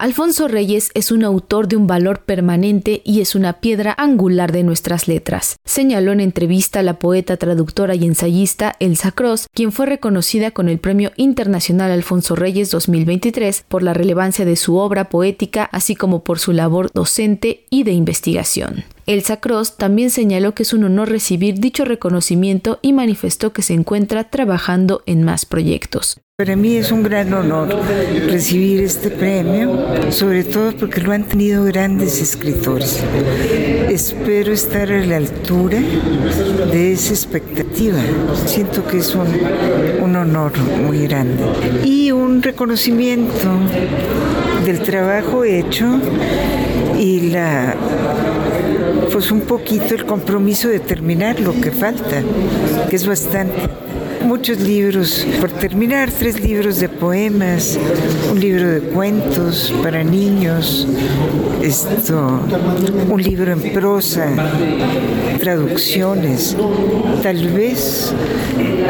Alfonso Reyes es un autor de un valor permanente y es una piedra angular de nuestras letras, señaló en entrevista la poeta, traductora y ensayista Elsa Cross, quien fue reconocida con el Premio Internacional Alfonso Reyes 2023 por la relevancia de su obra poética, así como por su labor docente y de investigación. Elsa Cross también señaló que es un honor recibir dicho reconocimiento y manifestó que se encuentra trabajando en más proyectos. Para mí es un gran honor recibir este premio, sobre todo porque lo han tenido grandes escritores. Espero estar a la altura de esa expectativa. Siento que es un, un honor muy grande. Y un reconocimiento del trabajo hecho y la pues un poquito el compromiso de terminar lo que falta, que es bastante muchos libros, por terminar, tres libros de poemas, un libro de cuentos para niños, esto, un libro en prosa, traducciones. Tal vez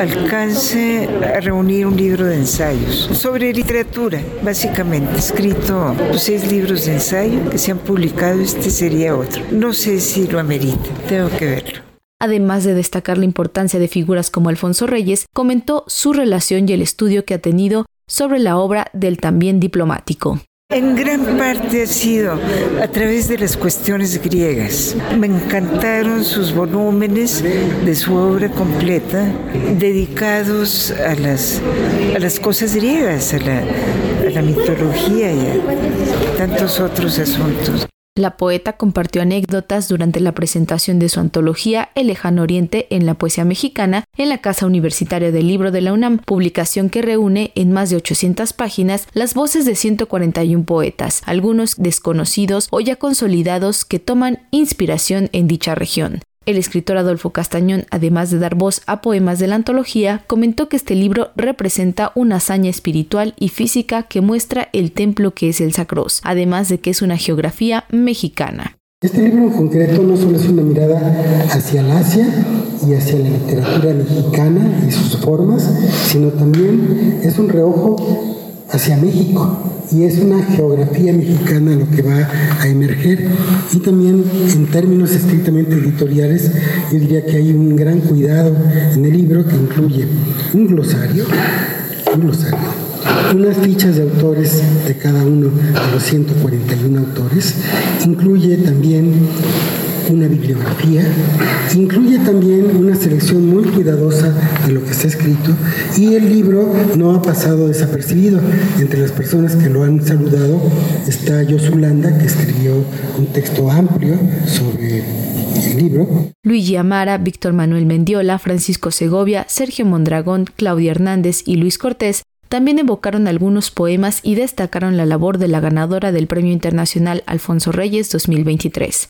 alcance a reunir un libro de ensayos sobre literatura, básicamente. Escrito pues, seis libros de ensayo que se han publicado, este sería otro. No sé si lo amerita, tengo que verlo además de destacar la importancia de figuras como Alfonso Reyes, comentó su relación y el estudio que ha tenido sobre la obra del también diplomático. En gran parte ha sido a través de las cuestiones griegas. Me encantaron sus volúmenes de su obra completa dedicados a las, cosas griegas, a la, a la mitología y a tantos otros asuntos. La poeta compartió anécdotas durante la presentación de su antología El lejano oriente en la poesía mexicana en la Casa Universitaria del Libro de la UNAM, publicación que reúne en más de 800 páginas las voces de 141 poetas, algunos desconocidos o ya consolidados que toman inspiración en dicha región. El escritor Adolfo Castañón, además de dar voz a poemas de la antología, comentó que este libro representa una hazaña espiritual y física que muestra el templo que es el Sacros, además de que es una geografía mexicana. Este libro en concreto no solo es una mirada hacia el Asia y hacia la literatura mexicana y sus formas, sino también es un reojo hacia México y es una geografía mexicana lo que va a emerger. Y también en términos estrictamente editoriales yo diría que hay un gran cuidado en el libro que incluye un glosario, un glosario, unas fichas de autores de cada uno de los 141 autores, incluye también una bibliografía, incluye también una selección muy cuidadosa de lo que está escrito y el libro no ha pasado desapercibido. Entre las personas que lo han saludado está Yosulanda, que escribió un texto amplio sobre el libro. Luigi Amara, Víctor Manuel Mendiola, Francisco Segovia, Sergio Mondragón, Claudia Hernández y Luis Cortés también evocaron algunos poemas y destacaron la labor de la ganadora del Premio Internacional Alfonso Reyes 2023.